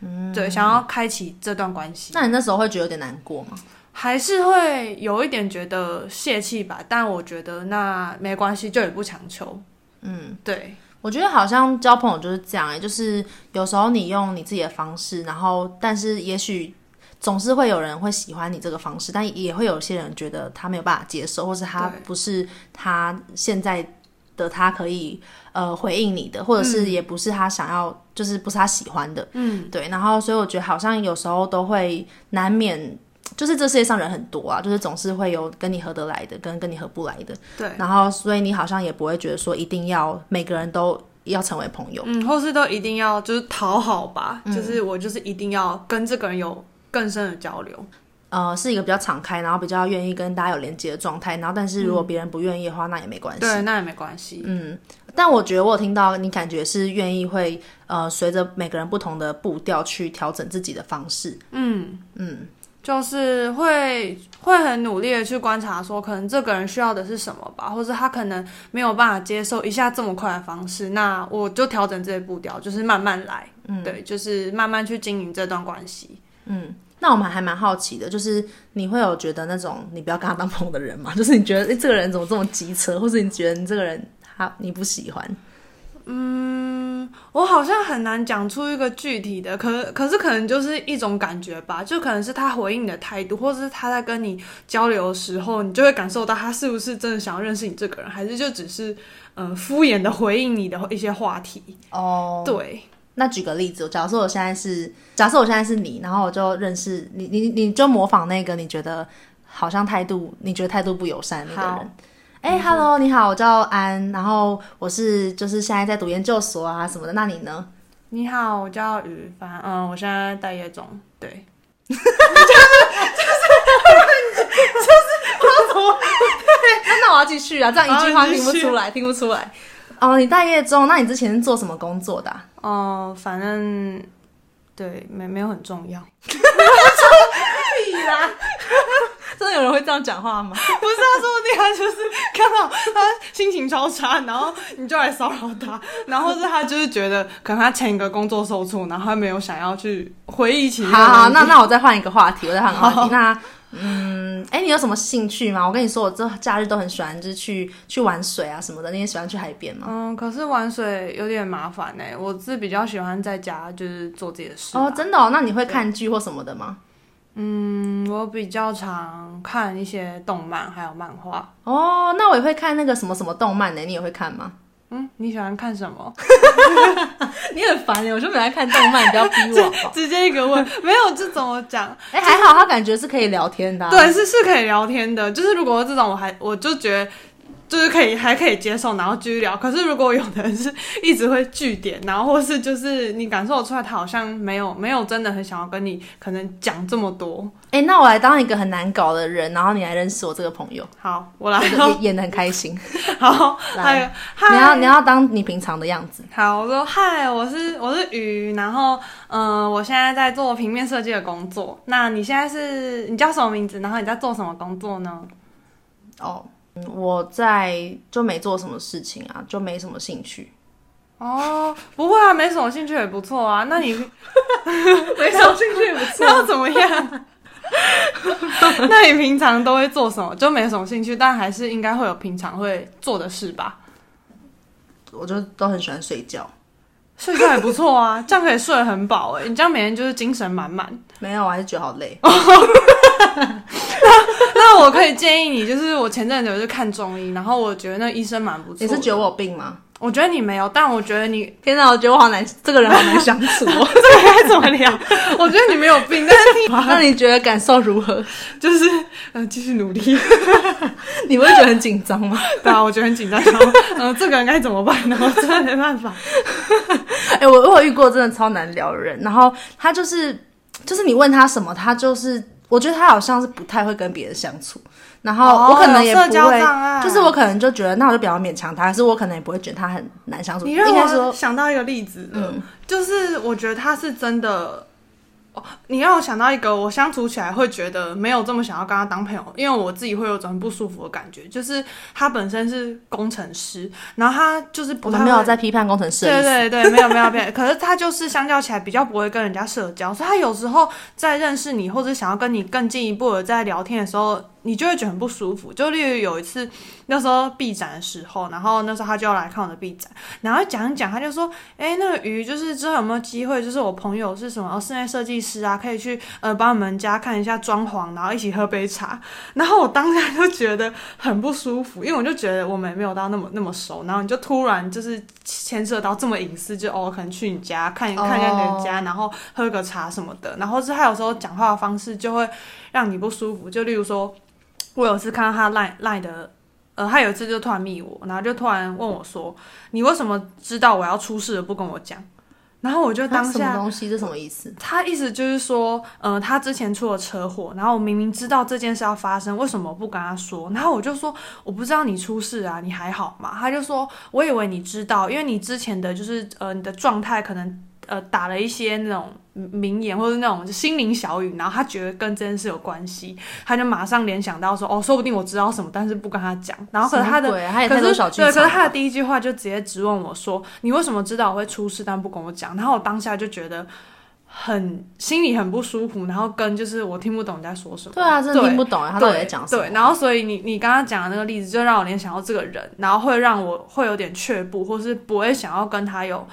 嗯，对，想要开启这段关系。那你那时候会觉得有点难过吗？还是会有一点觉得泄气吧？但我觉得那没关系，就也不强求。嗯，对，我觉得好像交朋友就是这样，欸，就是有时候你用你自己的方式，然后但是也许。总是会有人会喜欢你这个方式，但也会有些人觉得他没有办法接受，或是他不是他现在的他可以呃回应你的，或者是也不是他想要，嗯、就是不是他喜欢的，嗯，对。然后所以我觉得好像有时候都会难免，就是这世界上人很多啊，就是总是会有跟你合得来的，跟跟你合不来的，对。然后所以你好像也不会觉得说一定要每个人都要成为朋友，嗯，或是都一定要就是讨好吧，嗯、就是我就是一定要跟这个人有。更深的交流，呃是一个比较敞开，然后比较愿意跟大家有连接的状态。然后，但是如果别人不愿意的话，嗯、那也没关系。对，那也没关系。嗯，但我觉得我有听到你感觉是愿意会呃随着每个人不同的步调去调整自己的方式。嗯嗯。就是会会很努力的去观察，说可能这个人需要的是什么吧，或者他可能没有办法接受一下这么快的方式，那我就调整这些步调，就是慢慢来，嗯，对，就是慢慢去经营这段关系。嗯，那我们还蛮好奇的，就是你会有觉得那种你不要跟他当朋友的人吗？就是你觉得诶，这个人怎么这么机车，或者你觉得你这个人他你不喜欢？嗯，我好像很难讲出一个具体的，可可是可能就是一种感觉吧，就可能是他回应你的态度，或者是他在跟你交流的时候，你就会感受到他是不是真的想要认识你这个人，还是就只是嗯、呃、敷衍的回应你的一些话题。哦，对，那举个例子，假设我现在是，假设我现在是你，然后我就认识你，你你就模仿那个你觉得好像态度，你觉得态度不友善那个人。，Hello，你好，我叫安，然后我是就是现在在读研究所啊什么的。那你呢？你好，我叫雨帆，嗯，我现在待业中。对，就是就是就是我怎么？那那我要继续啊，这样一句话听不出来，听不出来。哦，你待业中，那你之前是做什么工作的、啊？哦，反正对，没没有很重要。屁啦！真的有人会这样讲话吗？不是，他说不定他就是看到他心情超差，然后你就来骚扰他，然后是他就是觉得可能他前一个工作受挫，然后他没有想要去回忆起。好，好，那那我再换一个话题，我再换个话题。那嗯，哎、欸，你有什么兴趣吗？我跟你说，我这假日都很喜欢，就是去去玩水啊什么的。你也喜欢去海边吗？嗯，可是玩水有点麻烦呢。我是比较喜欢在家就是做自己的事。哦，真的哦？那你会看剧或什么的吗？嗯，我比较常看一些动漫，还有漫画。哦，那我也会看那个什么什么动漫呢？你也会看吗？嗯，你喜欢看什么？你很烦耶，我就没来看动漫，你不要逼我好好。直接一个问，没有这种我讲。哎、欸，还好，他感觉是可以聊天的、啊。对，是是可以聊天的。就是如果这种，我还我就觉得。就是可以还可以接受，然后继续聊。可是如果有的人是一直会据点，然后或是就是你感受出来他好像没有没有真的很想要跟你可能讲这么多。哎、欸，那我来当一个很难搞的人，然后你来认识我这个朋友。好，我来演演得很开心。好，来，你要你要当你平常的样子。好，我说嗨，我是我是鱼，然后嗯、呃，我现在在做平面设计的工作。那你现在是你叫什么名字？然后你在做什么工作呢？哦。我在就没做什么事情啊，就没什么兴趣。哦，不会啊，没什么兴趣也不错啊。那你 没什么兴趣也不错，那怎么样？那你平常都会做什么？就没什么兴趣，但还是应该会有平常会做的事吧？我就都很喜欢睡觉，睡觉也不错啊，这样可以睡得很饱哎。你这样每天就是精神满满。没有，我还是觉得好累。那那我可以建议你，就是我前阵子有去看中医，然后我觉得那医生蛮不错。你是觉得我有病吗？我觉得你没有，但我觉得你……天哪，我觉得我好难，这个人好难相处哦。这个该怎么聊？我觉得你没有病，但是你……那你觉得感受如何？就是嗯，继续努力。你会觉得很紧张吗？对啊，我觉得很紧张。嗯、呃，这个人该怎么办呢？我真的没办法。哎、欸，我我有遇过真的超难聊的人，然后他就是就是你问他什么，他就是。我觉得他好像是不太会跟别人相处，然后我可能也不会，哦、就是我可能就觉得，那我就比较勉强他，可是我可能也不会觉得他很难相处。你让我想到一个例子，嗯，就是我觉得他是真的。哦，你让我想到一个，我相处起来会觉得没有这么想要跟他当朋友，因为我自己会有种很不舒服的感觉。就是他本身是工程师，然后他就是不太，我没有在批判工程师，对对对，没有没有没有。可是他就是相较起来比较不会跟人家社交，所以他有时候在认识你或者想要跟你更进一步的在聊天的时候。你就会觉得很不舒服。就例如有一次，那时候闭展的时候，然后那时候他就要来看我的闭展，然后讲一讲，他就说：“哎，那个鱼就是之后有没有机会？就是我朋友是什么室内设计师啊，可以去呃帮我们家看一下装潢，然后一起喝杯茶。”然后我当下就觉得很不舒服，因为我就觉得我们也没有到那么那么熟，然后你就突然就是牵涉到这么隐私，就哦可能去你家看一看一下你的家，然后喝个茶什么的，然后是他有时候讲话的方式就会让你不舒服，就例如说。我有次看到他赖赖的，呃，他有一次就突然密我，然后就突然问我说：“你为什么知道我要出事了不跟我讲？”然后我就当下什么东西？这什么意思？他意思就是说，呃，他之前出了车祸，然后我明明知道这件事要发生，为什么不跟他说？然后我就说，我不知道你出事啊，你还好吗？他就说，我以为你知道，因为你之前的就是呃，你的状态可能。呃，打了一些那种名言或者那种心灵小语，然后他觉得跟这件事有关系，他就马上联想到说，哦，说不定我知道什么，但是不跟他讲。然后可是他的，他也太多。可是对，可是他的第一句话就直接质问我说，你为什么知道我会出事，但不跟我讲？然后我当下就觉得很心里很不舒服，然后跟就是我听不懂你在说什么。对啊，真的听不懂啊，他到底在讲什么？对，然后所以你你刚刚讲的那个例子，就让我联想到这个人，然后会让我会有点却步，或是不会想要跟他有。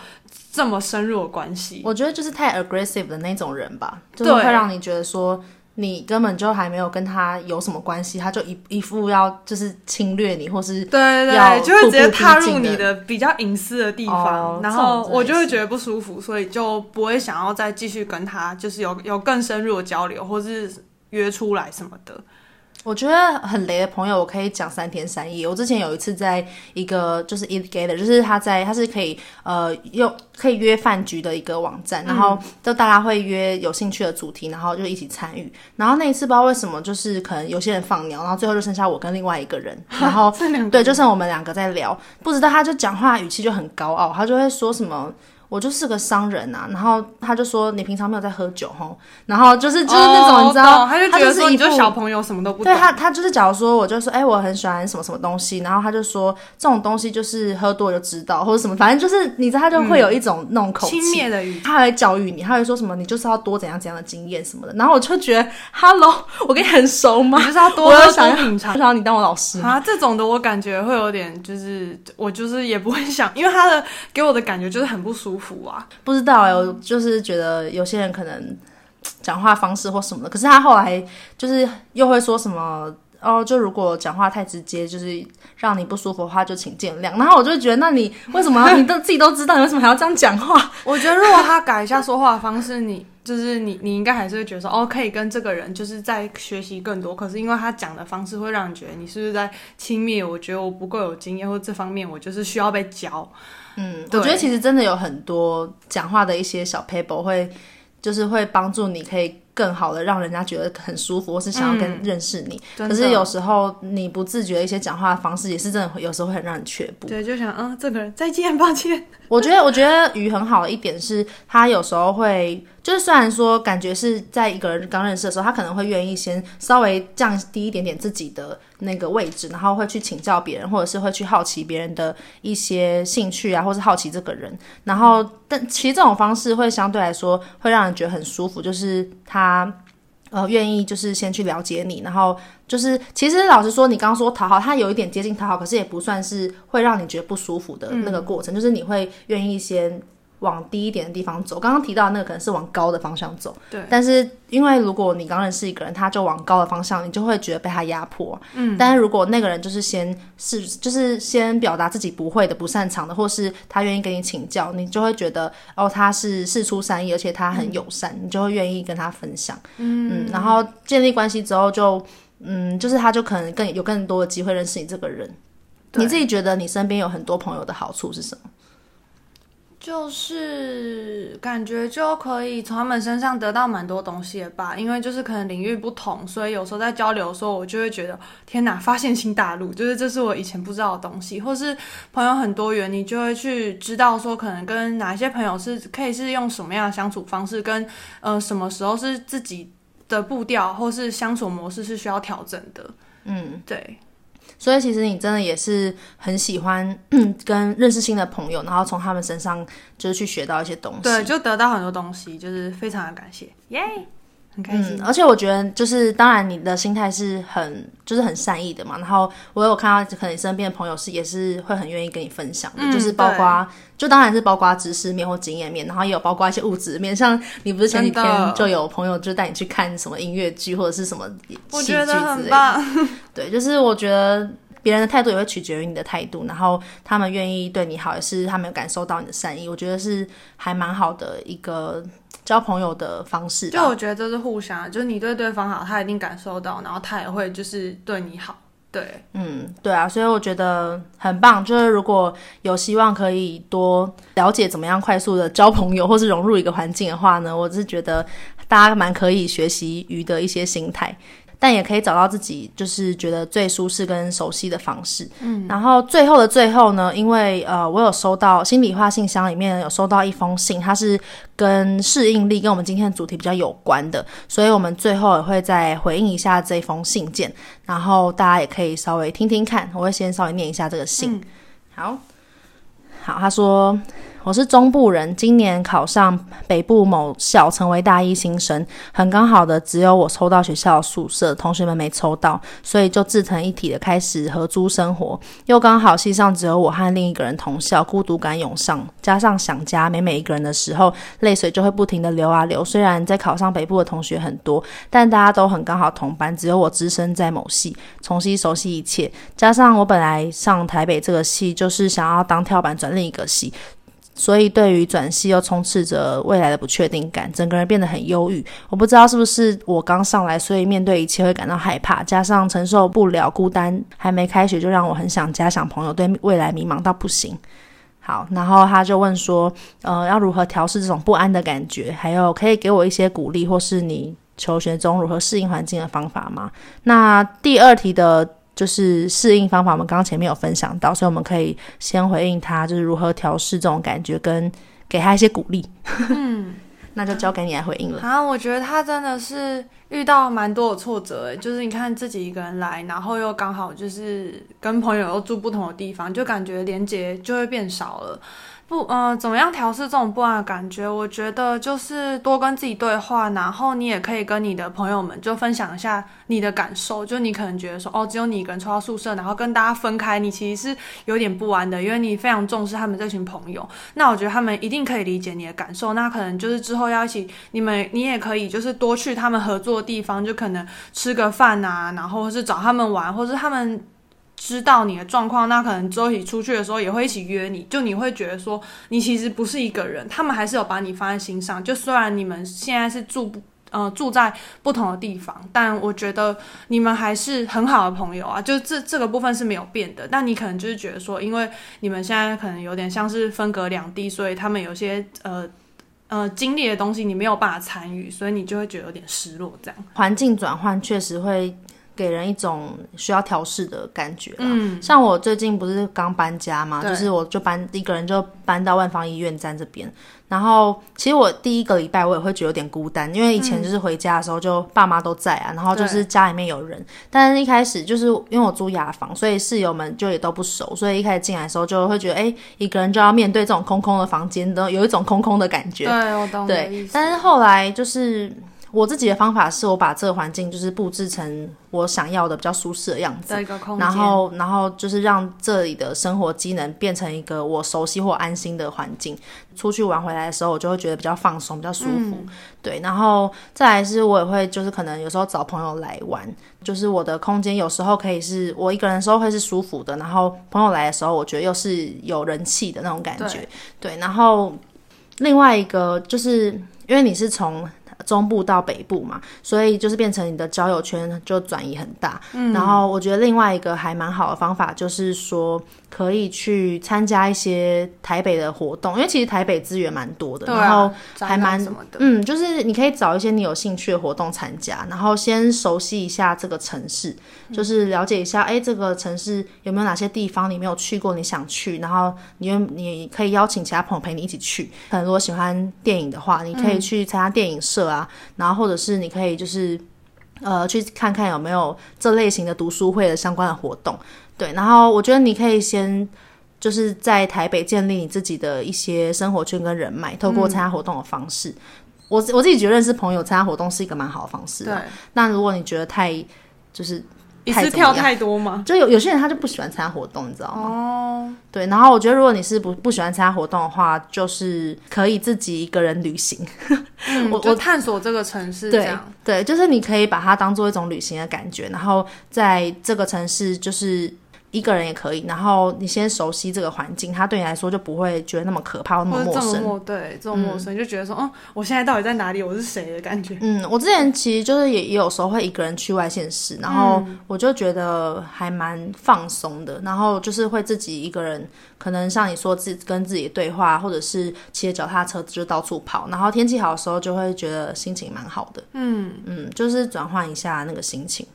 这么深入的关系，我觉得就是太 aggressive 的那种人吧，就是会让你觉得说你根本就还没有跟他有什么关系，他就一一副要就是侵略你，或是对对对，就会直接踏入你的比较隐私的地方，哦、然后我就会觉得不舒服，所以就不会想要再继续跟他就是有有更深入的交流，或是约出来什么的。我觉得很雷的朋友，我可以讲三天三夜。我之前有一次在一个就是 Eat Together，就是他在他是可以呃用可以约饭局的一个网站，然后就大家会约有兴趣的主题，然后就一起参与。然后那一次不知道为什么，就是可能有些人放鸟，然后最后就剩下我跟另外一个人，然后对，就剩我们两个在聊。不知道他就讲话语气就很高傲，他就会说什么。我就是个商人啊，然后他就说，你平常没有在喝酒吼，然后就是就是那种、oh, 你知道，他就觉得说你就小朋友什么都不懂。对他他就是假如说我就说哎、欸、我很喜欢什么什么东西，然后他就说这种东西就是喝多就知道或者什么，反正就是你知道他就会有一种那种口气。轻蔑的语，他还会教育你，他会说什么你就是要多怎样怎样的经验什么的，然后我就觉得 Hello，我跟你很熟吗？你就是要多喝多品尝，我想要你当我老师啊，这种的我感觉会有点就是我就是也不会想，因为他的给我的感觉就是很不舒服啊，不。知道哎，我就是觉得有些人可能 讲话方式或什么的，可是他后来就是又会说什么哦，就如果讲话太直接，就是让你不舒服的话，就请见谅。然后我就觉得，那你为什么要你都自己都知道，你为什么还要这样讲话？我觉得如果他改一下说话的方式，你就是你你应该还是会觉得说哦，可以跟这个人就是在学习更多。可是因为他讲的方式会让你觉得你是不是在轻蔑？我觉得我不够有经验，或这方面我就是需要被教。嗯，我觉得其实真的有很多讲话的一些小 paper 会，就是会帮助你可以更好的让人家觉得很舒服，或是想要更认识你。嗯、可是有时候你不自觉的一些讲话的方式，也是真的有时候会很让人却步。对，就想嗯，这个人再见，抱歉。我觉得，我觉得鱼很好的一点是，他有时候会。就是虽然说感觉是在一个人刚认识的时候，他可能会愿意先稍微降低一点点自己的那个位置，然后会去请教别人，或者是会去好奇别人的一些兴趣啊，或是好奇这个人。然后，但其实这种方式会相对来说会让人觉得很舒服，就是他呃愿意就是先去了解你，然后就是其实老实说，你刚刚说讨好，他有一点接近讨好，可是也不算是会让你觉得不舒服的那个过程，就是你会愿意先。往低一点的地方走，刚刚提到的那个可能是往高的方向走。对。但是因为如果你刚认识一个人，他就往高的方向，你就会觉得被他压迫。嗯。但是如果那个人就是先是就是先表达自己不会的、不擅长的，或是他愿意跟你请教，你就会觉得哦，他是事出善意，而且他很友善，嗯、你就会愿意跟他分享。嗯。嗯。然后建立关系之后就，就嗯，就是他就可能更有更多的机会认识你这个人。你自己觉得你身边有很多朋友的好处是什么？就是感觉就可以从他们身上得到蛮多东西的吧，因为就是可能领域不同，所以有时候在交流的时候，我就会觉得天哪，发现新大陆，就是这是我以前不知道的东西，或是朋友很多元，你就会去知道说可能跟哪些朋友是可以是用什么样的相处方式，跟呃什么时候是自己的步调或是相处模式是需要调整的。嗯，对。所以其实你真的也是很喜欢 跟认识新的朋友，然后从他们身上就是去学到一些东西，对，就得到很多东西，就是非常的感谢，耶、很开心，嗯，而且我觉得就是，当然你的心态是很，就是很善意的嘛。然后我有看到，可能你身边的朋友是也是会很愿意跟你分享的，嗯、就是包括，就当然是包括知识面或经验面，然后也有包括一些物质面。像你不是前几天就有朋友就带你去看什么音乐剧或者是什么戏剧之类的，我觉得很棒。对，就是我觉得别人的态度也会取决于你的态度，然后他们愿意对你好，也是他们有感受到你的善意。我觉得是还蛮好的一个。交朋友的方式，就我觉得这是互相，就是你对对方好，他一定感受到，然后他也会就是对你好。对，嗯，对啊，所以我觉得很棒。就是如果有希望可以多了解怎么样快速的交朋友，或是融入一个环境的话呢，我是觉得大家蛮可以学习鱼的一些心态。但也可以找到自己就是觉得最舒适跟熟悉的方式。嗯，然后最后的最后呢，因为呃，我有收到心里话信箱里面有收到一封信，它是跟适应力跟我们今天的主题比较有关的，所以我们最后也会再回应一下这封信件，然后大家也可以稍微听听看。我会先稍微念一下这个信。嗯、好，好，他说。我是中部人，今年考上北部某校，成为大一新生。很刚好的，只有我抽到学校宿舍，同学们没抽到，所以就自成一体的开始合租生活。又刚好系上只有我和另一个人同校，孤独感涌上，加上想家，每每一个人的时候，泪水就会不停的流啊流。虽然在考上北部的同学很多，但大家都很刚好同班，只有我只身在某系，重新熟悉一切。加上我本来上台北这个系，就是想要当跳板转另一个系。所以，对于转系又充斥着未来的不确定感，整个人变得很忧郁。我不知道是不是我刚上来，所以面对一切会感到害怕，加上承受不了孤单，还没开学就让我很想家、想朋友，对未来迷茫到不行。好，然后他就问说，呃，要如何调试这种不安的感觉？还有可以给我一些鼓励，或是你求学中如何适应环境的方法吗？那第二题的。就是适应方法，我们刚刚前面有分享到，所以我们可以先回应他，就是如何调试这种感觉，跟给他一些鼓励。嗯，那就交给你来回应了。啊，我觉得他真的是遇到蛮多的挫折，就是你看自己一个人来，然后又刚好就是跟朋友又住不同的地方，就感觉连接就会变少了。不，呃，怎么样调试这种不安的感觉？我觉得就是多跟自己对话，然后你也可以跟你的朋友们就分享一下你的感受。就你可能觉得说，哦，只有你一个人抽到宿舍，然后跟大家分开，你其实是有点不安的，因为你非常重视他们这群朋友。那我觉得他们一定可以理解你的感受。那可能就是之后要一起，你们你也可以就是多去他们合作的地方，就可能吃个饭啊，然后或是找他们玩，或是他们。知道你的状况，那可能周一起出去的时候也会一起约你，就你会觉得说你其实不是一个人，他们还是有把你放在心上。就虽然你们现在是住不呃住在不同的地方，但我觉得你们还是很好的朋友啊。就这这个部分是没有变的。但你可能就是觉得说，因为你们现在可能有点像是分隔两地，所以他们有些呃呃经历的东西你没有办法参与，所以你就会觉得有点失落。这样环境转换确实会。给人一种需要调试的感觉。嗯，像我最近不是刚搬家嘛，就是我就搬一个人就搬到万方医院站这边。然后其实我第一个礼拜我也会觉得有点孤单，因为以前就是回家的时候就爸妈都在啊，然后就是家里面有人。但是一开始就是因为我租雅房，所以室友们就也都不熟，所以一开始进来的时候就会觉得，哎，一个人就要面对这种空空的房间，都有一种空空的感觉。对，我懂。对，但是后来就是。我自己的方法是我把这个环境就是布置成我想要的比较舒适的样子，然后然后就是让这里的生活机能变成一个我熟悉或安心的环境。出去玩回来的时候，我就会觉得比较放松、比较舒服。嗯、对，然后再来是我也会就是可能有时候找朋友来玩，就是我的空间有时候可以是我一个人的时候会是舒服的，然后朋友来的时候，我觉得又是有人气的那种感觉。对，对，然后另外一个就是因为你是从。中部到北部嘛，所以就是变成你的交友圈就转移很大。嗯，然后我觉得另外一个还蛮好的方法就是说，可以去参加一些台北的活动，因为其实台北资源蛮多的，然后还蛮。嗯，就是你可以找一些你有兴趣的活动参加，然后先熟悉一下这个城市，就是了解一下，哎，这个城市有没有哪些地方你没有去过，你想去，然后你你可以邀请其他朋友陪你一起去。可能如果喜欢电影的话，你可以去参加电影社。啊，然后或者是你可以就是，呃，去看看有没有这类型的读书会的相关的活动，对。然后我觉得你可以先就是在台北建立你自己的一些生活圈跟人脉，透过参加活动的方式。嗯、我我自己觉得认识朋友、参加活动是一个蛮好的方式。对。那如果你觉得太就是。一次跳太多吗？就有有些人他就不喜欢参加活动，你知道吗？哦，对。然后我觉得如果你是不不喜欢参加活动的话，就是可以自己一个人旅行。嗯、我我探索这个城市对，对，就是你可以把它当做一种旅行的感觉，然后在这个城市就是一个人也可以，然后你先熟悉这个环境，它对你来说就不会觉得那么可怕，那么陌生。么对，这种陌生、嗯、就觉得说，哦，我现在到底在哪里？我是谁的感觉？嗯，我之前其实就是也也有时候会一个人去外县市，然后我就觉得还蛮放松的，然后就是会自己一个人，可能像你说自己跟自己对话，或者是骑着脚踏车就到处跑，然后天气好的时候就会觉得心情蛮好的。嗯嗯，就是转换一下那个心情。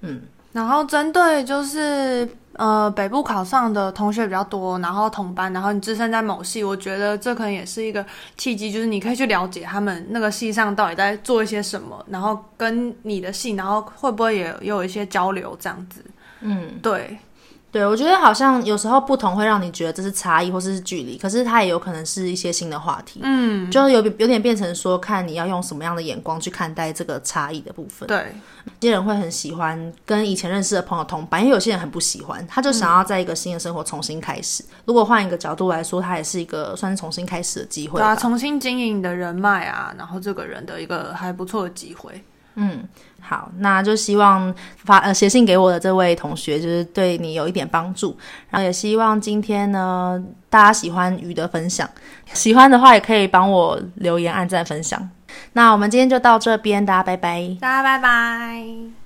嗯，然后针对就是。呃，北部考上的同学比较多，然后同班，然后你置身在某系，我觉得这可能也是一个契机，就是你可以去了解他们那个系上到底在做一些什么，然后跟你的系，然后会不会也也有一些交流这样子。嗯，对。对，我觉得好像有时候不同会让你觉得这是差异或是距离，可是它也有可能是一些新的话题。嗯，就有有点变成说，看你要用什么样的眼光去看待这个差异的部分。对，有些人会很喜欢跟以前认识的朋友同班，因为有些人很不喜欢，他就想要在一个新的生活重新开始。嗯、如果换一个角度来说，它也是一个算是重新开始的机会。对啊，重新经营的人脉啊，然后这个人的一个还不错的机会。嗯。好，那就希望发呃写信给我的这位同学，就是对你有一点帮助。然后也希望今天呢，大家喜欢鱼的分享，喜欢的话也可以帮我留言、按赞、分享。那我们今天就到这边，大家拜拜，大家拜拜。